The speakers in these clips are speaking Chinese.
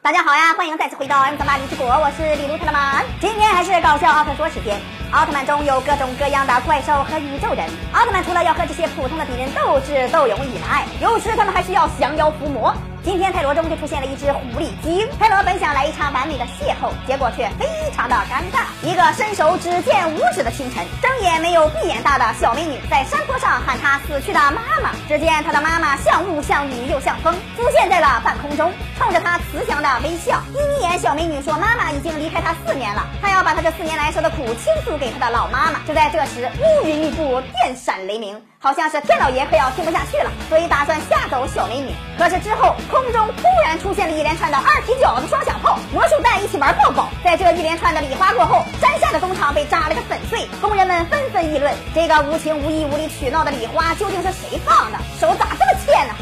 大家好呀，欢迎再次回到 M 三八零七国，我是李卢特曼。今天还是搞笑奥特说时间。奥特曼中有各种各样的怪兽和宇宙人，奥特曼除了要和这些普通的敌人斗智斗勇以外，有时他们还需要降妖伏魔。今天泰罗中就出现了一只狐狸精，泰罗本想来一场完美的邂逅，结果却非常的尴尬。一个伸手只见五指的清晨，睁眼没有闭眼大的小美女在山坡上喊她死去的妈妈。只见她的妈妈像雾像雨又像风，出现在了半空中，冲着她慈祥的微笑。眯眯眼小美女说：“妈妈已经离开她四年了，她要把她这四年来受的苦倾诉给他的老妈妈。”就在这时，乌云密布，电闪雷鸣。好像是天老爷快要听不下去了，所以打算吓走小美女。可是之后空中突然出现了一连串的二踢脚的双响炮，魔术弹一起玩爆爆。在这一连串的礼花过后，山下的工厂被炸了个粉碎，工人们纷纷议论：这个无情无义、无理取闹的礼花究竟是谁放的？手咋这么欠呢？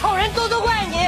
丑人多多怪你！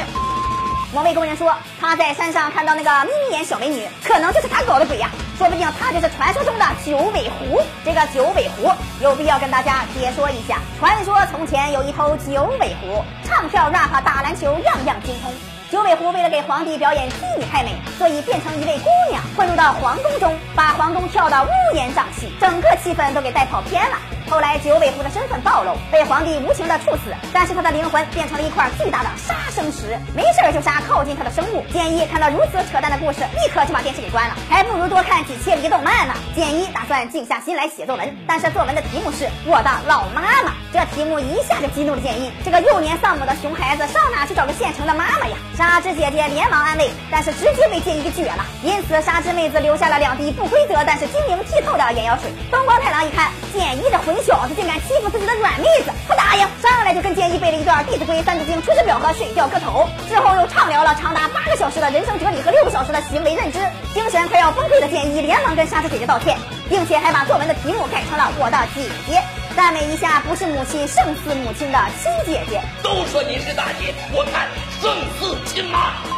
某位工人说，他在山上看到那个眯眯眼小美女，可能就是他搞的鬼呀。说不定他就是传说中的九尾狐。这个九尾狐有必要跟大家解说一下。传说从前有一头九尾狐，唱跳、rap、打篮球，样样精通。九尾狐为了给皇帝表演戏，你太美，所以变成一位姑娘，混入到皇宫中，把皇宫跳得乌烟瘴气，整个气氛都给带跑偏了。后来九尾狐的身份暴露，被皇帝无情的处死，但是他的灵魂变成了一块巨大的杀生石，没事就杀靠近他的生物。建议看到如此扯淡的故事，立刻就把电视给关了，还不如多看几期离动漫呢。建议打算静下心来写作文，但是作文的题目是我的老妈妈，这题目一下就激怒了建议。这个幼年丧母的熊孩子上哪去找个现成的妈妈呀？沙织姐姐连忙安慰，但是直接被建议给撅了。因此沙织妹子留下了两滴不规则但是晶莹剔透的眼药水。东光太郎一看建议这混小子竟敢欺负自己的软妹子，不答应，上来就跟建议背了一段《弟子规》《三字经》《出师表》和《水调歌头》，之后又畅聊了长达八个小时的人生哲理和六个小时的行为认知，精神快要崩溃的建议连忙跟沙织姐姐道歉，并且还把作文的题目改成了“我的姐姐”，赞美一下不是母亲胜似母亲的亲姐姐。都说您是大姐，我看胜似亲妈。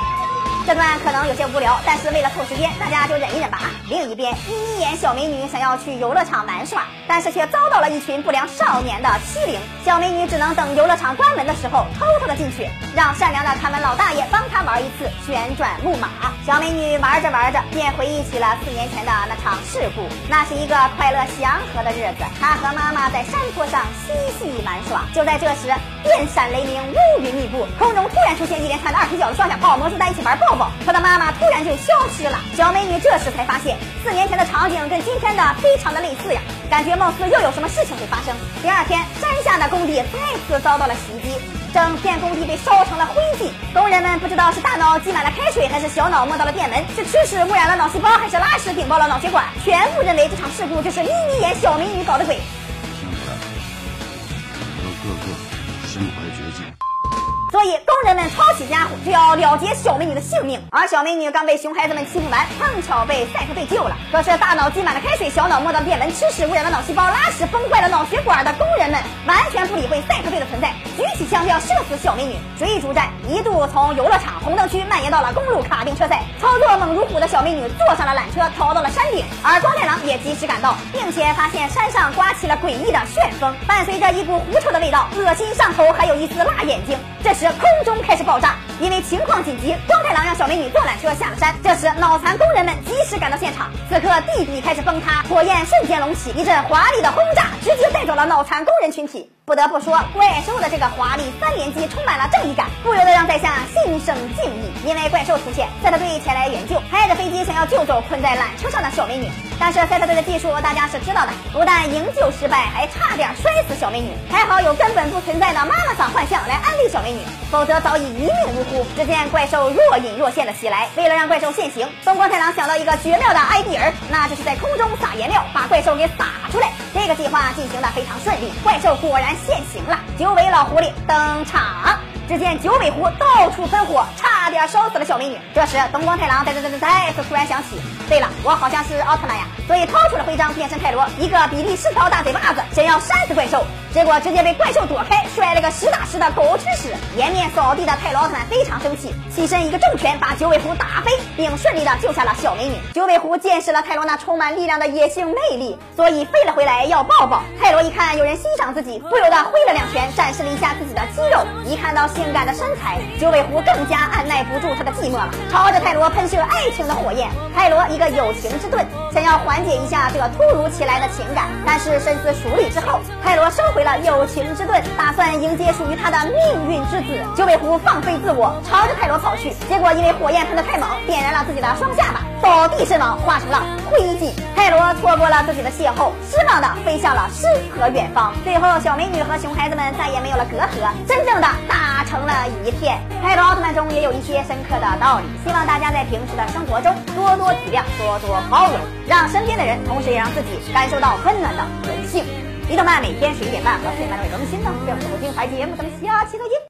这段可能有些无聊，但是为了凑时间，大家就忍一忍吧。另一边，眯眯眼小美女想要去游乐场玩耍，但是却遭到了一群不良少年的欺凌。小美女只能等游乐场关门的时候偷偷的进去，让善良的看门老大爷帮她玩一次旋转木马。小美女玩着玩着，便回忆起了四年前的那场事故。那是一个快乐祥和的日子，她和妈妈在山坡上嬉戏玩耍。就在这时，电闪雷鸣，乌云密布，空中突然出现一连串的二踢脚的双响炮，魔术弹一起玩爆抱。她的妈妈突然就消失了，小美女这时才发现，四年前的场景跟今天的非常的类似呀，感觉貌似又有什么事情会发生。第二天，山下的工地再次遭到了袭击，整片工地被烧成了灰烬。工人们不知道是大脑积满了开水，还是小脑摸到了电门，是吃屎污染了脑细胞，还是拉屎顶爆了脑血管，全部认为这场事故就是眯眯眼小美女搞的鬼。听出来了，和个个身怀绝技。所以工人们抄起家伙就要了结小美女的性命，而小美女刚被熊孩子们欺负完，碰巧被赛特队救了。可是大脑积满了开水，小脑摸到电门，吃屎污染了脑细胞，拉屎崩坏了脑血管的工人们完全不理会赛特队的存在，举起枪要射死小美女。追逐战一度从游乐场红灯区蔓延到了公路卡丁车赛，操作猛如虎的小美女坐上了缆车逃到了山顶，而光太郎也及时赶到，并且发现山上刮起了诡异的旋风，伴随着一股狐臭的味道，恶心上头，还有一丝辣眼睛。这时空中开始爆炸，因为情况紧急，光太郎让小美女坐缆车下了山。这时脑残工人们及时赶到现场，此刻地底开始崩塌，火焰瞬间隆起，一阵华丽的轰炸直接带走了脑残工人群体。不得不说，怪兽的这个华丽三连击充满了正义感，不由得让在下心生敬意。因为怪兽出现，赛特队前来援救，开着飞机想要救走困在缆车上的小美女。但是赛特队的技术大家是知道的，不但营救失败，还差点摔死小美女。还好有根本不存在的妈妈桑幻象来安慰小美女，否则早已一命呜呼。只见怪兽若隐若现的袭来，为了让怪兽现形，东光太郎想到一个绝妙的 idea，那就是在空中撒颜料，把怪兽给撒出来。这个计划进行的非常顺利，怪兽果然现形了。九尾老狐狸登场。只见九尾狐到处喷火，差点烧死了小美女。这时，东光太郎在在在在再次突然想起，对了，我好像是奥特曼呀，所以掏出了徽章，变身泰罗，一个比利时条大嘴巴子，想要扇死怪兽。结果直接被怪兽躲开，摔了个实打实的狗吃屎。颜面扫地的泰罗奥特曼非常生气，起身一个重拳把九尾狐打飞，并顺利的救下了小美女。九尾狐见识了泰罗那充满力量的野性魅力，所以飞了回来要抱抱。泰罗一看有人欣赏自己，不由得挥了两拳，展示了一下自己的肌肉。一看到性感的身材，九尾狐更加按耐不住他的寂寞了，朝着泰罗喷射爱情的火焰。泰罗一个友情之盾，想要缓解一下这个突如其来的情感，但是深思熟虑之后，泰罗收回了友情之盾，打算迎接属于他的命运之子。九尾狐放飞自我，朝着泰罗跑去，结果因为火焰喷得太猛，点燃了自己的双下巴，倒地身亡，化成了灰烬。泰罗错过了自己的邂逅，失望的飞向了诗和远方。最后，小美女和熊孩子们再也没有了隔阂，真正的大成了一片。泰罗奥特曼中也有一些深刻的道理，希望大家在平时的生活中多多体谅，多多包容，让身边的人，同时也让自己感受到温暖的人性。李动漫每天十一点半和四点半都会更新呢，不要错过精彩节目，咱们下期再见。